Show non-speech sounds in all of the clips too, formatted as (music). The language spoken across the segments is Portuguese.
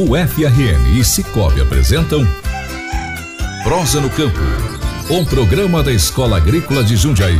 O FRN e Cicobi apresentam Prosa no Campo, um programa da Escola Agrícola de Jundiaí.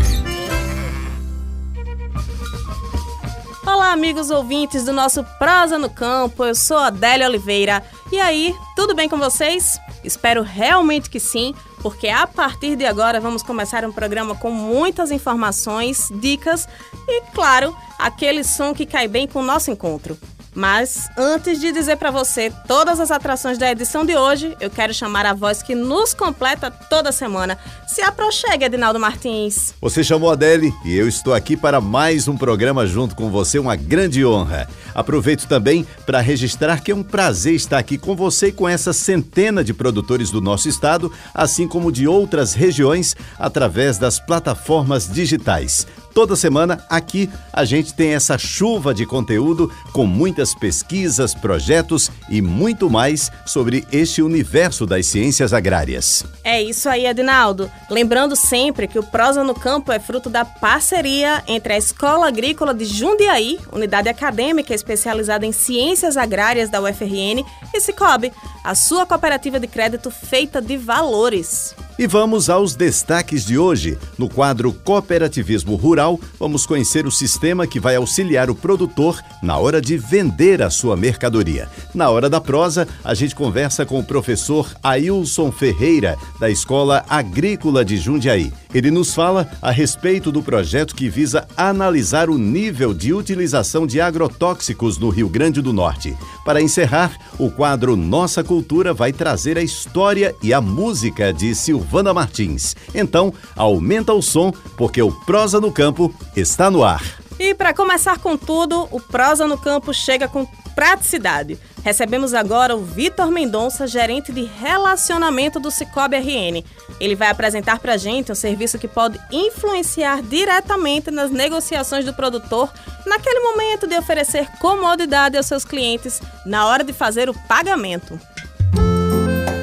Olá, amigos ouvintes do nosso Prosa no Campo. Eu sou Adélia Oliveira. E aí, tudo bem com vocês? Espero realmente que sim, porque a partir de agora vamos começar um programa com muitas informações, dicas e, claro, aquele som que cai bem com o nosso encontro. Mas antes de dizer para você todas as atrações da edição de hoje, eu quero chamar a voz que nos completa toda semana. Se aproxime, Edinaldo Martins. Você chamou a Adele e eu estou aqui para mais um programa junto com você, uma grande honra. Aproveito também para registrar que é um prazer estar aqui com você e com essa centena de produtores do nosso estado, assim como de outras regiões, através das plataformas digitais. Toda semana aqui a gente tem essa chuva de conteúdo com muitas pesquisas, projetos e muito mais sobre este universo das ciências agrárias. É isso aí, Adinaldo. Lembrando sempre que o Prosa no Campo é fruto da parceria entre a Escola Agrícola de Jundiaí, unidade acadêmica especializada em ciências agrárias da UFRN, e Cicobi, a sua cooperativa de crédito feita de valores. E vamos aos destaques de hoje. No quadro Cooperativismo Rural, vamos conhecer o sistema que vai auxiliar o produtor na hora de vender a sua mercadoria. Na hora da prosa, a gente conversa com o professor Ailson Ferreira, da Escola Agrícola de Jundiaí. Ele nos fala a respeito do projeto que visa analisar o nível de utilização de agrotóxicos no Rio Grande do Norte. Para encerrar, o quadro Nossa Cultura vai trazer a história e a música de Silvana Martins. Então, aumenta o som, porque o Prosa no Campo está no ar. E para começar com tudo, o Prosa no Campo chega com praticidade. Recebemos agora o Vitor Mendonça, gerente de relacionamento do Cicobi RN. Ele vai apresentar para a gente um serviço que pode influenciar diretamente nas negociações do produtor naquele momento de oferecer comodidade aos seus clientes na hora de fazer o pagamento.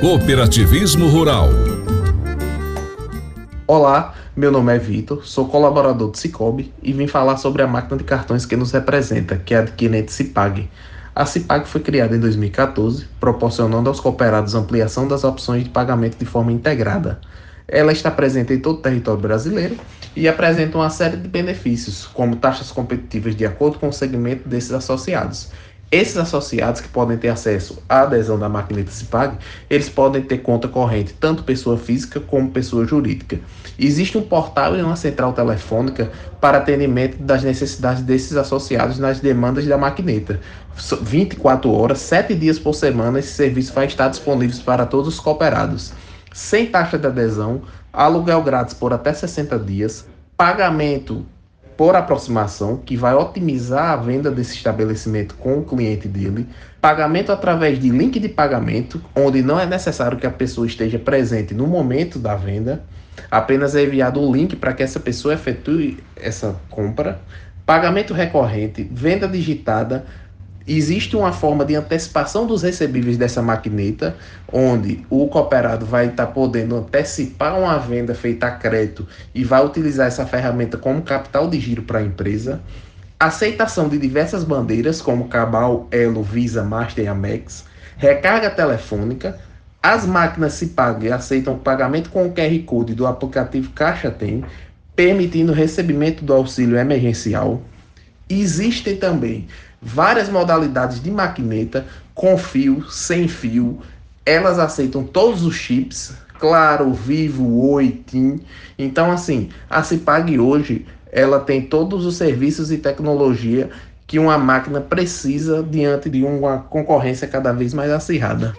Cooperativismo Rural. Olá, meu nome é Vitor, sou colaborador do Cicobi e vim falar sobre a máquina de cartões que nos representa, que é a adquirente Cipag. A Cipag foi criada em 2014, proporcionando aos cooperados ampliação das opções de pagamento de forma integrada. Ela está presente em todo o território brasileiro e apresenta uma série de benefícios, como taxas competitivas de acordo com o segmento desses associados. Esses associados que podem ter acesso à adesão da maquineta Cipag, eles podem ter conta corrente, tanto pessoa física como pessoa jurídica. Existe um portal e uma central telefônica para atendimento das necessidades desses associados nas demandas da maquineta. 24 horas, 7 dias por semana, esse serviço vai estar disponível para todos os cooperados. Sem taxa de adesão, aluguel grátis por até 60 dias, pagamento por aproximação, que vai otimizar a venda desse estabelecimento com o cliente dele, pagamento através de link de pagamento, onde não é necessário que a pessoa esteja presente no momento da venda, apenas é enviado o link para que essa pessoa efetue essa compra, pagamento recorrente, venda digitada, existe uma forma de antecipação dos recebíveis dessa maquineta, onde o cooperado vai estar tá podendo antecipar uma venda feita a crédito e vai utilizar essa ferramenta como capital de giro para a empresa. Aceitação de diversas bandeiras, como Cabal, Elo, Visa, Master e Amex. Recarga telefônica. As máquinas se pagam e aceitam pagamento com o QR Code do aplicativo Caixa Tem, permitindo o recebimento do auxílio emergencial. Existem também várias modalidades de maquineta, com fio, sem fio. Elas aceitam todos os chips, claro, Vivo, Oi, TIM. Então, assim, a Cipag hoje ela tem todos os serviços e tecnologia que uma máquina precisa diante de uma concorrência cada vez mais acirrada.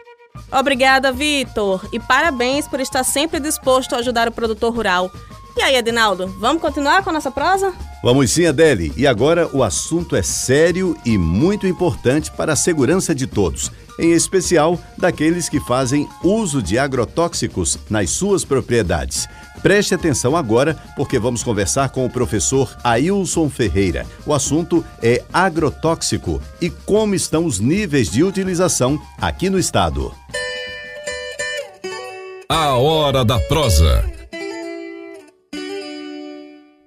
Obrigada, Vitor, e parabéns por estar sempre disposto a ajudar o produtor rural. E aí, Adinaldo, vamos continuar com a nossa prosa? Vamos sim, Adele. E agora o assunto é sério e muito importante para a segurança de todos, em especial daqueles que fazem uso de agrotóxicos nas suas propriedades. Preste atenção agora, porque vamos conversar com o professor Ailson Ferreira. O assunto é agrotóxico e como estão os níveis de utilização aqui no estado. A hora da prosa.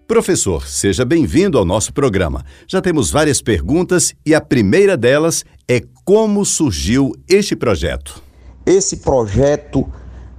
Professor, seja bem-vindo ao nosso programa. Já temos várias perguntas e a primeira delas é como surgiu este projeto. Esse projeto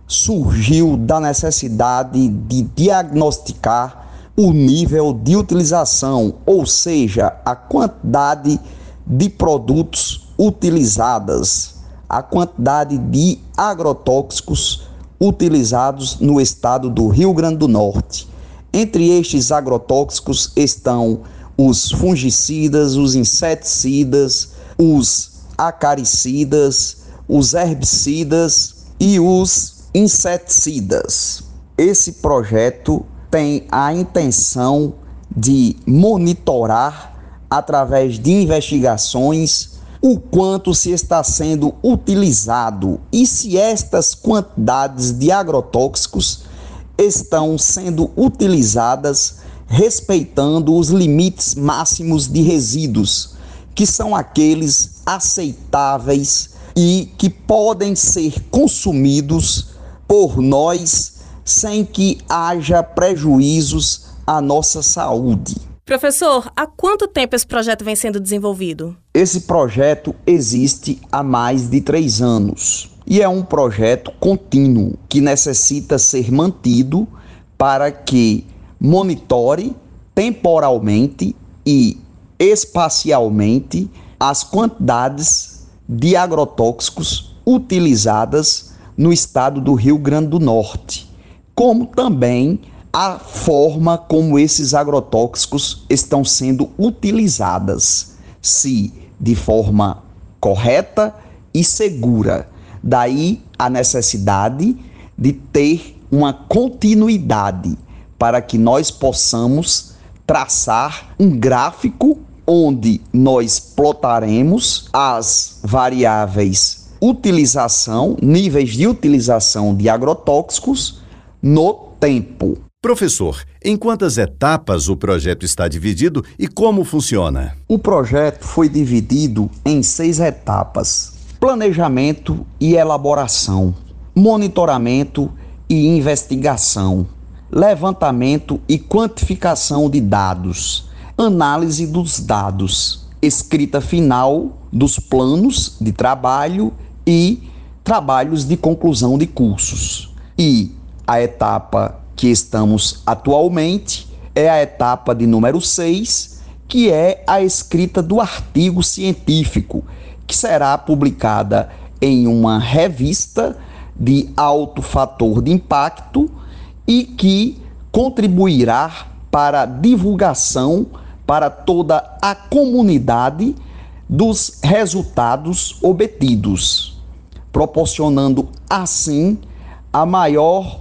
surgiu da necessidade de diagnosticar o nível de utilização, ou seja, a quantidade de produtos utilizadas, a quantidade de agrotóxicos utilizados no estado do Rio Grande do Norte. Entre estes agrotóxicos estão os fungicidas, os inseticidas, os acaricidas, os herbicidas e os inseticidas. Esse projeto tem a intenção de monitorar através de investigações o quanto se está sendo utilizado e se estas quantidades de agrotóxicos estão sendo utilizadas respeitando os limites máximos de resíduos, que são aqueles aceitáveis e que podem ser consumidos por nós sem que haja prejuízos à nossa saúde. Professor, há quanto tempo esse projeto vem sendo desenvolvido? Esse projeto existe há mais de três anos e é um projeto contínuo que necessita ser mantido para que monitore temporalmente e espacialmente as quantidades de agrotóxicos utilizadas no estado do Rio Grande do Norte, como também a forma como esses agrotóxicos estão sendo utilizadas, se de forma correta e segura. Daí a necessidade de ter uma continuidade para que nós possamos traçar um gráfico onde nós plotaremos as variáveis utilização, níveis de utilização de agrotóxicos no tempo. Professor, em quantas etapas o projeto está dividido e como funciona? O projeto foi dividido em seis etapas: planejamento e elaboração, monitoramento e investigação, levantamento e quantificação de dados, análise dos dados, escrita final dos planos de trabalho e trabalhos de conclusão de cursos. E a etapa que estamos atualmente é a etapa de número 6, que é a escrita do artigo científico, que será publicada em uma revista de alto fator de impacto e que contribuirá para a divulgação para toda a comunidade dos resultados obtidos, proporcionando assim a maior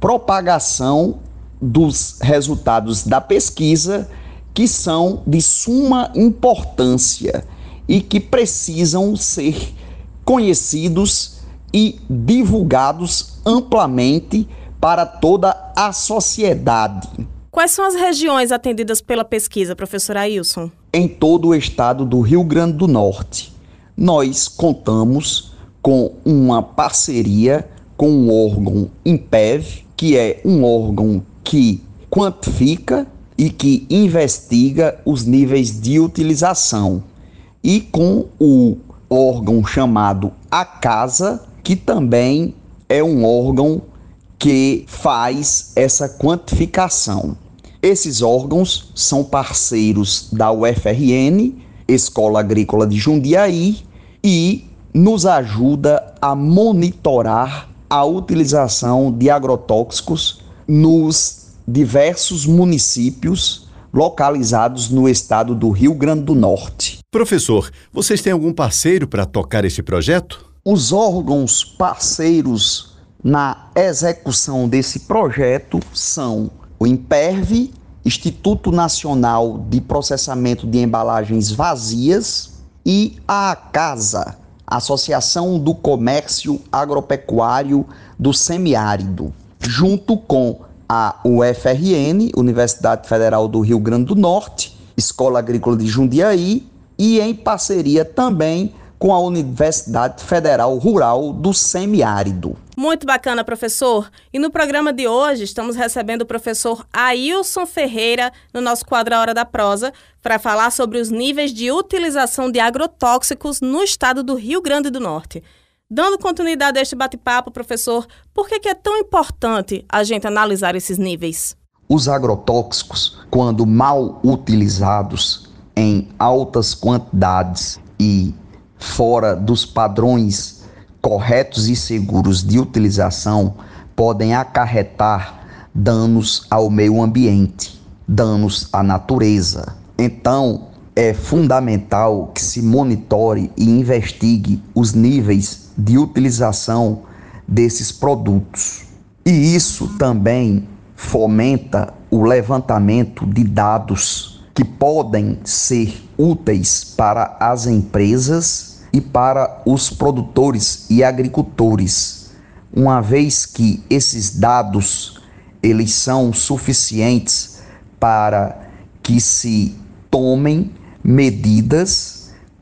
propagação dos resultados da pesquisa que são de suma importância e que precisam ser conhecidos e divulgados amplamente para toda a sociedade. Quais são as regiões atendidas pela pesquisa, professor Ailson? Em todo o estado do Rio Grande do Norte, nós contamos com uma parceria com o órgão IMPEV, que é um órgão que quantifica e que investiga os níveis de utilização, e com o órgão chamado ACASA, que também é um órgão que faz essa quantificação. Esses órgãos são parceiros da UFRN, Escola Agrícola de Jundiaí, e nos ajuda a monitorar a utilização de agrotóxicos nos diversos municípios localizados no estado do Rio Grande do Norte. Professor, vocês têm algum parceiro para tocar este projeto? Os órgãos parceiros na execução desse projeto são o IMPERV, Instituto Nacional de Processamento de Embalagens Vazias, e a ACASA, Associação do Comércio Agropecuário do Semiárido, junto com a UFRN, Universidade Federal do Rio Grande do Norte, Escola Agrícola de Jundiaí, e em parceria também com a Universidade Federal Rural do Semiárido. Muito bacana, professor. E no programa de hoje estamos recebendo o professor Ailson Ferreira no nosso quadro A Hora da Prosa para falar sobre os níveis de utilização de agrotóxicos no estado do Rio Grande do Norte. Dando continuidade a este bate-papo, professor, por que, é tão importante a gente analisar esses níveis? Os agrotóxicos, quando mal utilizados em altas quantidades e fora dos padrões corretos e seguros de utilização, podem acarretar danos ao meio ambiente, danos à natureza. Então, é fundamental que se monitore e investigue os níveis de utilização desses produtos. E isso também fomenta o levantamento de dados que podem ser úteis para as empresas e para os produtores e agricultores, uma vez que esses dados eles são suficientes para que se tomem medidas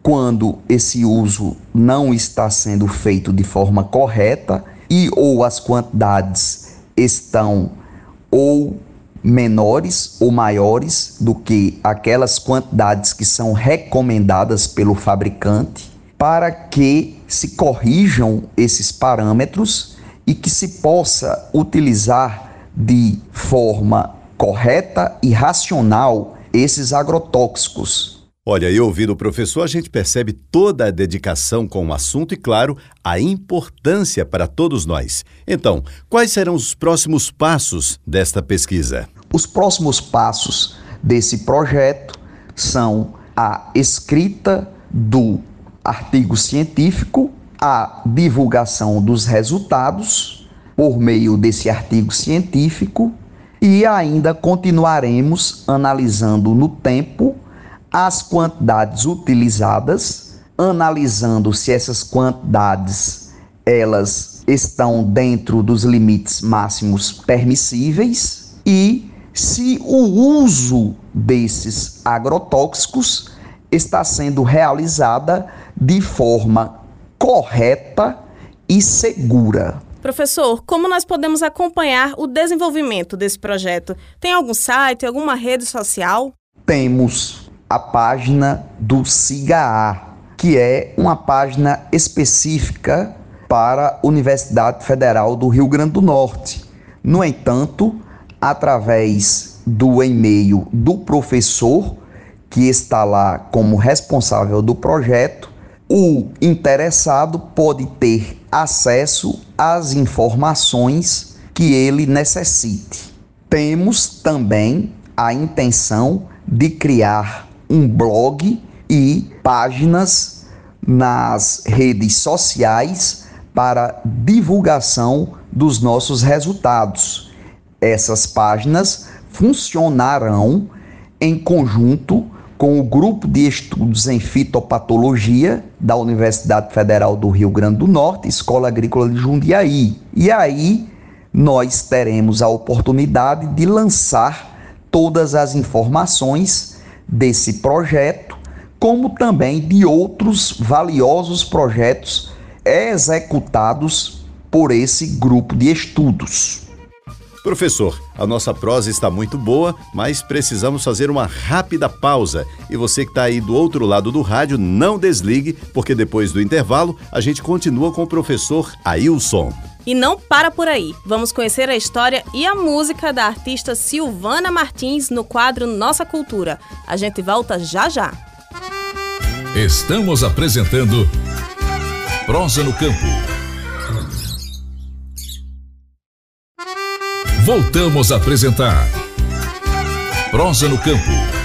quando esse uso não está sendo feito de forma correta e ou as quantidades estão ou menores ou maiores do que aquelas quantidades que são recomendadas pelo fabricante, para que se corrijam esses parâmetros e que se possa utilizar de forma correta e racional esses agrotóxicos Olha, e ouvindo o professor, a gente percebe toda a dedicação com o assunto e, claro, a importância para todos nós. Então, quais serão os próximos passos desta pesquisa? Os próximos passos desse projeto são a escrita do artigo científico, a divulgação dos resultados por meio desse artigo científico e ainda continuaremos analisando no tempo as quantidades utilizadas, analisando se essas quantidades elas estão dentro dos limites máximos permissíveis e se o uso desses agrotóxicos está sendo realizada de forma correta e segura. Professor, como nós podemos acompanhar o desenvolvimento desse projeto? Tem algum site, alguma rede social? Temos a página do SIGA, que é uma página específica para a Universidade Federal do Rio Grande do Norte. No entanto, através do e-mail do professor, que está lá como responsável do projeto, o interessado pode ter acesso às informações que ele necessite. Temos também a intenção de criar um blog e páginas nas redes sociais para divulgação dos nossos resultados. Essas páginas funcionarão em conjunto com o grupo de estudos em fitopatologia da Universidade Federal do Rio Grande do Norte, Escola Agrícola de Jundiaí. E aí nós teremos a oportunidade de lançar todas as informações desse projeto, como também de outros valiosos projetos executados por esse grupo de estudos. Professor, a nossa prosa está muito boa, mas precisamos fazer uma rápida pausa. E você que está aí do outro lado do rádio, não desligue, porque depois do intervalo a gente continua com o professor Ailson. E não para por aí. Vamos conhecer a história e a música da artista Silvana Martins no quadro Nossa Cultura. A gente volta já já. Estamos apresentando Prosa no Campo. Voltamos a apresentar Prosa no Campo.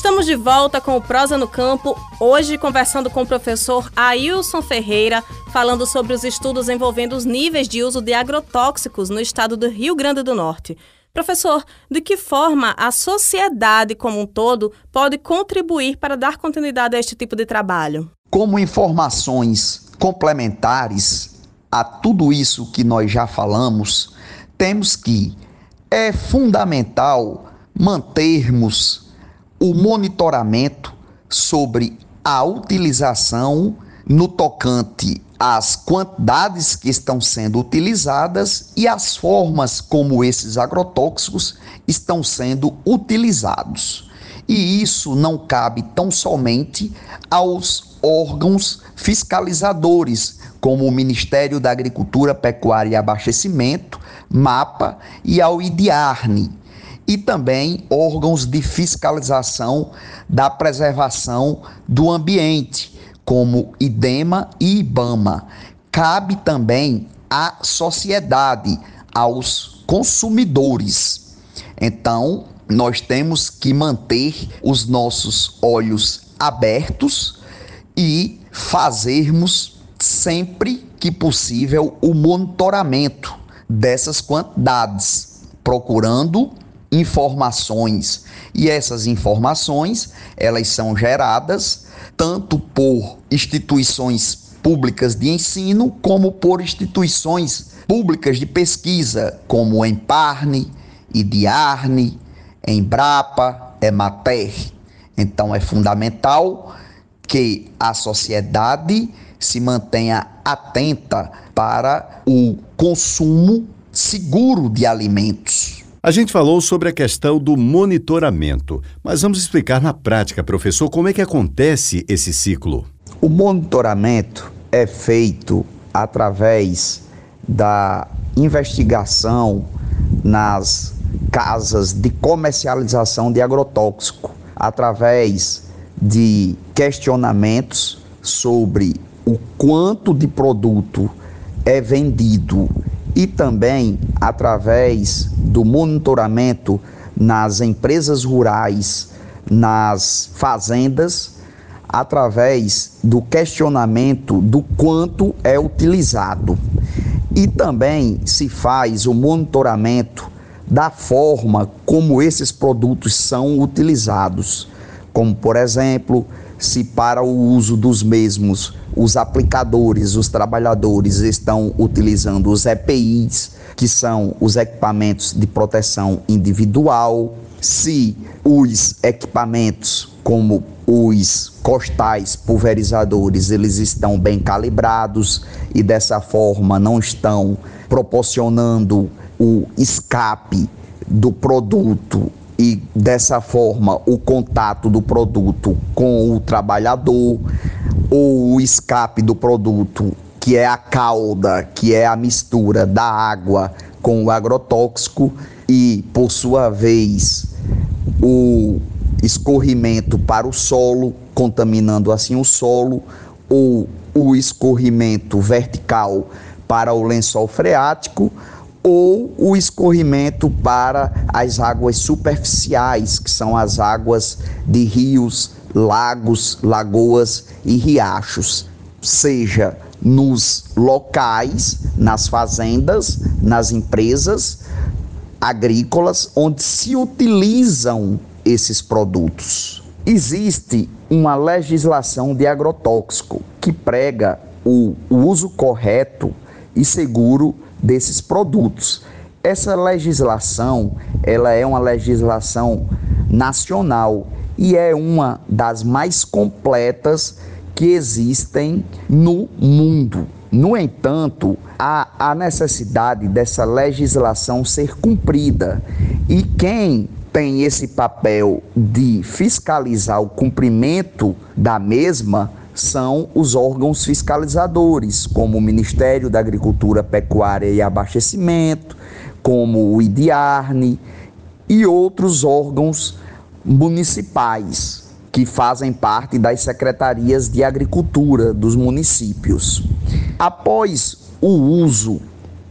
Estamos de volta com o Prosa no Campo, hoje conversando com o professor Ailson Ferreira, falando sobre os estudos envolvendo os níveis de uso de agrotóxicos no estado do Rio Grande do Norte. Professor, de que forma a sociedade como um todo pode contribuir para dar continuidade a este tipo de trabalho? Como informações complementares a tudo isso que nós já falamos, temos que é fundamental mantermos o monitoramento sobre a utilização no tocante às quantidades que estão sendo utilizadas e as formas como esses agrotóxicos estão sendo utilizados. E isso não cabe tão somente aos órgãos fiscalizadores, como o Ministério da Agricultura, Pecuária e Abastecimento, MAPA, e ao IDIARNE, e também órgãos de fiscalização da preservação do ambiente, como IDEMA e IBAMA. Cabe também à sociedade, aos consumidores. Então, nós temos que manter os nossos olhos abertos e fazermos sempre que possível o monitoramento dessas quantidades, procurando informações. E essas informações, elas são geradas tanto por instituições públicas de ensino como por instituições públicas de pesquisa, como o Emparne, IDIARNE, Embrapa, Emater. Então é fundamental que a sociedade se mantenha atenta para o consumo seguro de alimentos. A gente falou sobre a questão do monitoramento, mas vamos explicar na prática, professor, como é que acontece esse ciclo. O monitoramento é feito através da investigação nas casas de comercialização de agrotóxico através de questionamentos sobre o quanto de produto é vendido e também através do monitoramento nas empresas rurais, nas fazendas, através do questionamento do quanto é utilizado. E também se faz o monitoramento da forma como esses produtos são utilizados, como por exemplo, se para o uso dos mesmos os aplicadores, os trabalhadores estão utilizando os EPIs, que são os equipamentos de proteção individual, se os equipamentos como os costais pulverizadores, eles estão bem calibrados e dessa forma não estão proporcionando o escape do produto e dessa forma o contato do produto com o trabalhador ou o escape do produto, que é a cauda, que é a mistura da água com o agrotóxico e por sua vez o escorrimento para o solo, contaminando assim o solo, ou o escorrimento vertical para o lençol freático, ou o escorrimento para as águas superficiais, que são as águas de rios, lagos, lagoas e riachos, seja nos locais, nas fazendas, nas empresas agrícolas onde se utilizam esses produtos. Existe uma legislação de agrotóxico que prega o uso correto e seguro desses produtos. Essa legislação, ela é uma legislação nacional e é uma das mais completas que existem no mundo. No entanto, há a necessidade dessa legislação ser cumprida e quem tem esse papel de fiscalizar o cumprimento da mesma são os órgãos fiscalizadores, como o Ministério da Agricultura, Pecuária e Abastecimento, como o IDIARNE e outros órgãos municipais que fazem parte das secretarias de agricultura dos municípios. Após o uso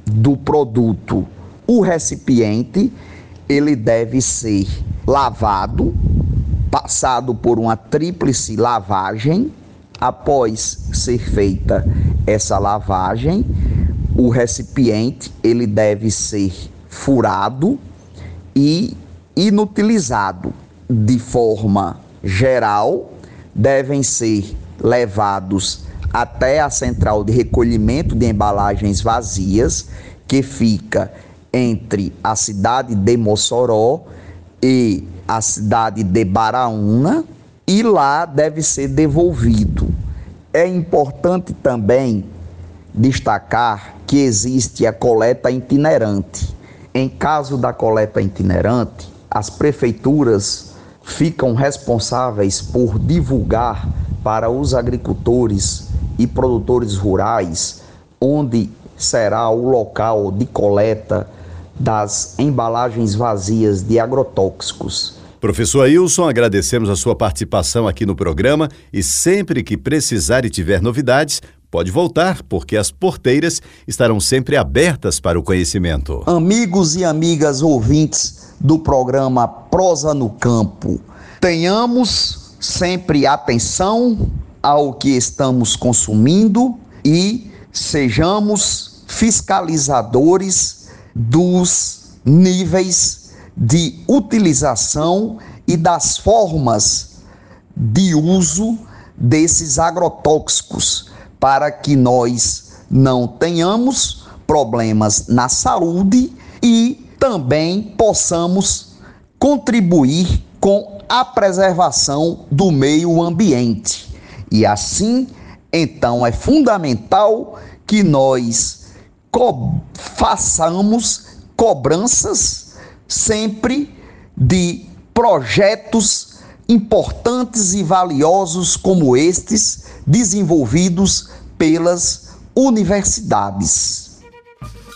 do produto, o recipiente ele deve ser lavado, passado por uma tríplice lavagem Após ser feita essa lavagem, o recipiente ele deve ser furado e inutilizado de forma geral, devem ser levados até a central de recolhimento de embalagens vazias, que fica entre a cidade de Mossoró e a cidade de Baraúna, e lá deve ser devolvido. É importante também destacar que existe a coleta itinerante. Em caso da coleta itinerante, as prefeituras ficam responsáveis por divulgar para os agricultores e produtores rurais onde será o local de coleta das embalagens vazias de agrotóxicos. Professor Ailson, agradecemos a sua participação aqui no programa e sempre que precisar e tiver novidades, pode voltar, porque as porteiras estarão sempre abertas para o conhecimento. Amigos e amigas ouvintes do programa Prosa no Campo, tenhamos sempre atenção ao que estamos consumindo e sejamos fiscalizadores dos níveis de utilização e das formas de uso desses agrotóxicos para que nós não tenhamos problemas na saúde e também possamos contribuir com a preservação do meio ambiente. E assim, então é fundamental que nós co façamos cobranças sempre de projetos importantes e valiosos como estes desenvolvidos pelas universidades.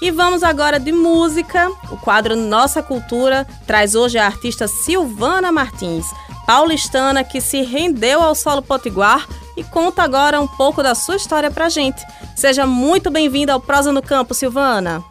E vamos agora de música. O quadro Nossa Cultura traz hoje a artista Silvana Martins, paulistana que se rendeu ao solo potiguar e conta agora um pouco da sua história pra gente. Seja muito bem-vinda ao Prosa no Campo, Silvana.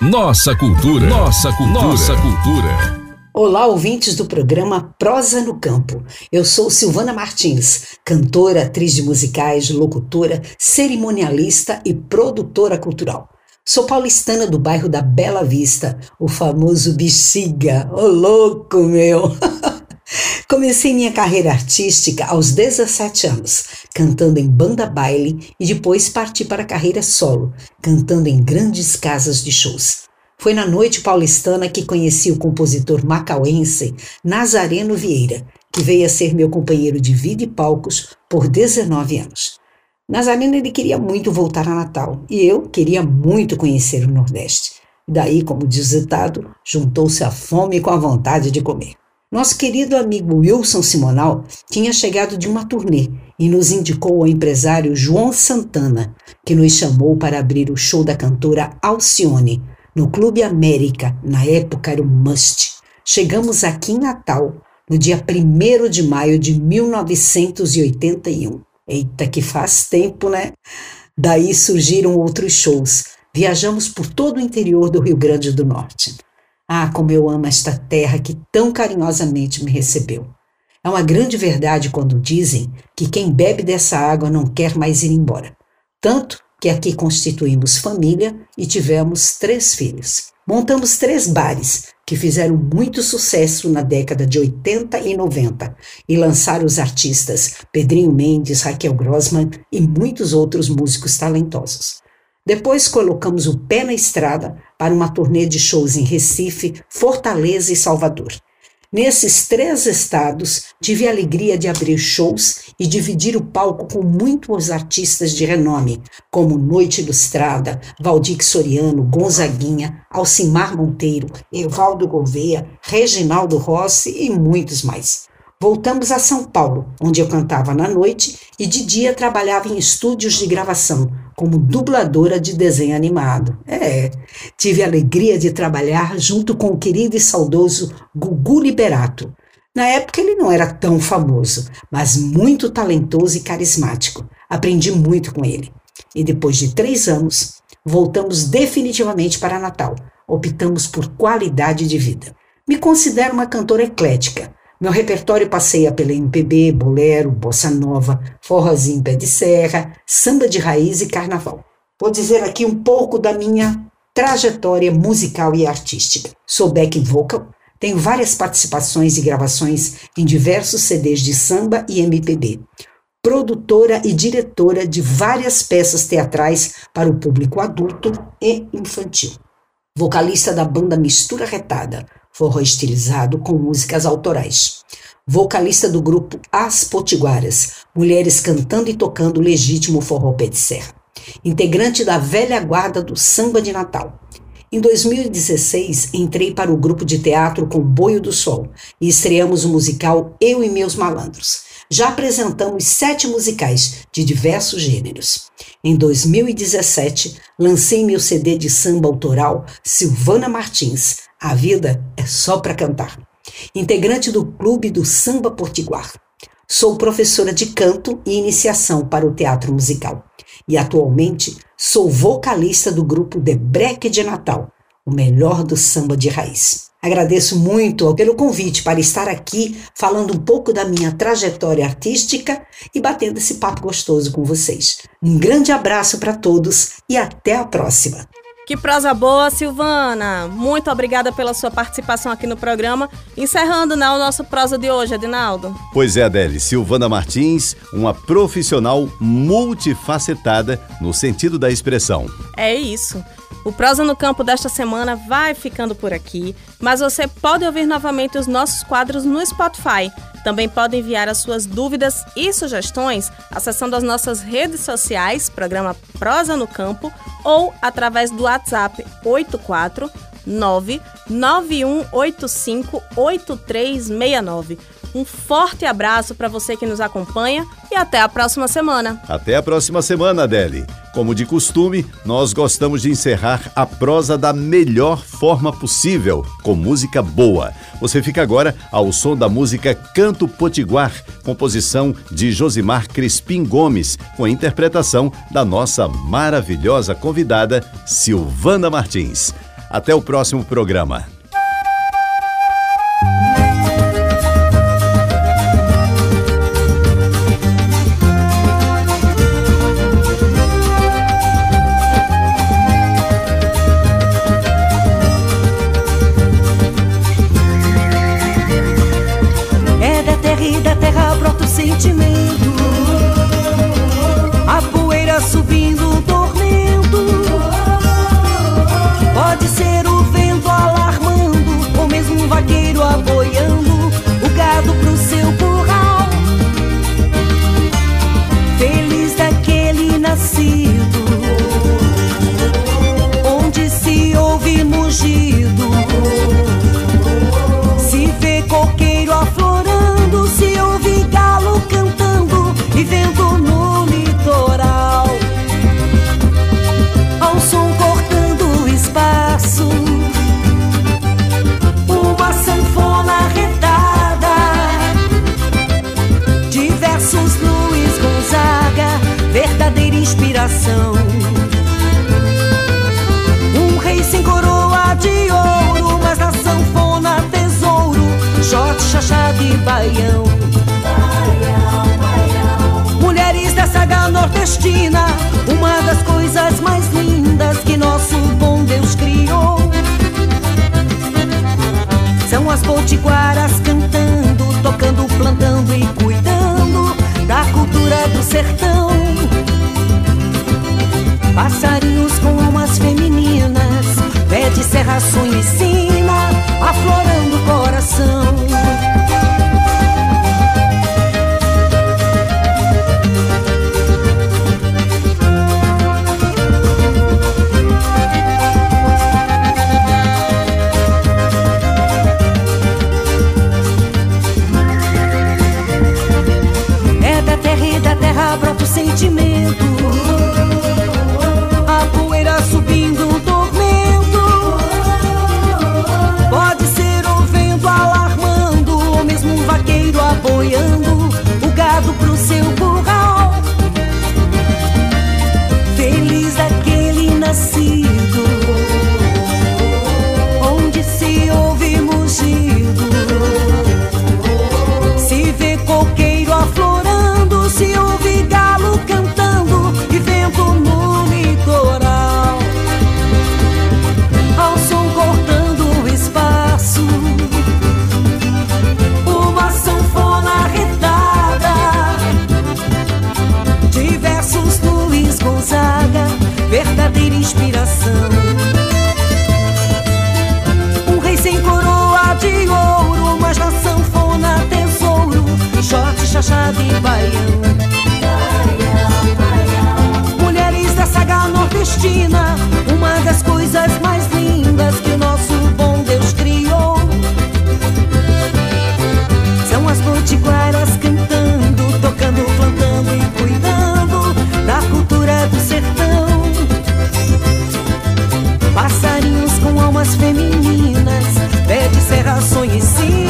Nossa cultura. Nossa cultura. Nossa cultura. Olá, ouvintes do programa Prosa no Campo. Eu sou Silvana Martins, cantora, atriz de musicais, locutora, cerimonialista e produtora cultural. Sou paulistana do bairro da Bela Vista, o famoso Bexiga. Ô, oh, louco, meu! (laughs) Comecei minha carreira artística aos 17 anos, cantando em banda baile e depois parti para a carreira solo, cantando em grandes casas de shows. Foi na noite paulistana que conheci o compositor macauense Nazareno Vieira, que veio a ser meu companheiro de vida e palcos por 19 anos. Nazareno ele queria muito voltar a Natal e eu queria muito conhecer o Nordeste. Daí, como diz o juntou-se a fome com a vontade de comer. Nosso querido amigo Wilson Simonal tinha chegado de uma turnê e nos indicou ao empresário João Santana, que nos chamou para abrir o show da cantora Alcione, no Clube América, na época era o Must. Chegamos aqui em Natal, no dia 1 de maio de 1981. Eita, que faz tempo, né? Daí surgiram outros shows. Viajamos por todo o interior do Rio Grande do Norte. Ah, como eu amo esta terra que tão carinhosamente me recebeu. É uma grande verdade quando dizem que quem bebe dessa água não quer mais ir embora. Tanto que aqui constituímos família e tivemos três filhos. Montamos três bares que fizeram muito sucesso na década de 80 e 90 e lançaram os artistas Pedrinho Mendes, Raquel Grossman e muitos outros músicos talentosos. Depois colocamos o pé na estrada para uma turnê de shows em Recife, Fortaleza e Salvador. Nesses três estados, tive a alegria de abrir shows e dividir o palco com muitos artistas de renome, como Noite Ilustrada, Valdir Soriano, Gonzaguinha, Alcimar Monteiro, Evaldo Gouveia, Reginaldo Rossi e muitos mais. Voltamos a São Paulo, onde eu cantava na noite e de dia trabalhava em estúdios de gravação, como dubladora de desenho animado. É, tive a alegria de trabalhar junto com o querido e saudoso Gugu Liberato. Na época ele não era tão famoso, mas muito talentoso e carismático. Aprendi muito com ele. E depois de três anos, voltamos definitivamente para Natal. Optamos por qualidade de vida. Me considero uma cantora eclética meu repertório passeia pela MPB, bolero, bossa nova, forrozinho pé de serra, samba de raiz e carnaval. Vou dizer aqui um pouco da minha trajetória musical e artística. Sou back vocal, tenho várias participações e gravações em diversos CDs de samba e MPB. Produtora e diretora de várias peças teatrais para o público adulto e infantil. Vocalista da banda Mistura Retada, forró estilizado com músicas autorais. Vocalista do grupo As Potiguaras, mulheres cantando e tocando legítimo forró pé de serra. Integrante da velha guarda do samba de Natal. Em 2016, entrei para o grupo de teatro com Boio do Sol e estreamos o musical Eu e Meus Malandros. Já apresentamos sete musicais de diversos gêneros. Em 2017, lancei meu CD de samba autoral Silvana Martins. A vida é só para cantar. Integrante do Clube do Samba Portiguar. Sou professora de canto e iniciação para o teatro musical. E atualmente sou vocalista do grupo Debreque de Natal, o melhor do samba de raiz. Agradeço muito pelo convite para estar aqui falando um pouco da minha trajetória artística e batendo esse papo gostoso com vocês. Um grande abraço para todos e até a próxima. Que prosa boa, Silvana! Muito obrigada pela sua participação aqui no programa. Encerrando né, o nosso prosa de hoje, Adinaldo. Pois é, Adele. Silvana Martins, uma profissional multifacetada no sentido da expressão. É isso. O Prosa no Campo desta semana vai ficando por aqui, mas você pode ouvir novamente os nossos quadros no Spotify. Também pode enviar as suas dúvidas e sugestões acessando as nossas redes sociais, programa Prosa no Campo, ou através do WhatsApp 84 991858369. Um forte abraço para você que nos acompanha e até a próxima semana. Até a próxima semana, Adele. Como de costume, nós gostamos de encerrar a prosa da melhor forma possível, com música boa. Você fica agora ao som da música Canto Potiguar, composição de Josimar Crispim Gomes, com interpretação da nossa maravilhosa convidada Silvana Martins. Até o próximo programa. as potiguaras cantando, tocando, plantando e cuidando da cultura do sertão. Passarinhos com almas femininas, pé de serra cima, aflorando o coração. chave e baião. Mulheres da saga nordestina, uma das coisas mais lindas que o nosso bom Deus criou. São as potiguaras cantando, tocando, plantando e cuidando da cultura do sertão. Passarinhos com almas femininas, pé de serra sonhecida.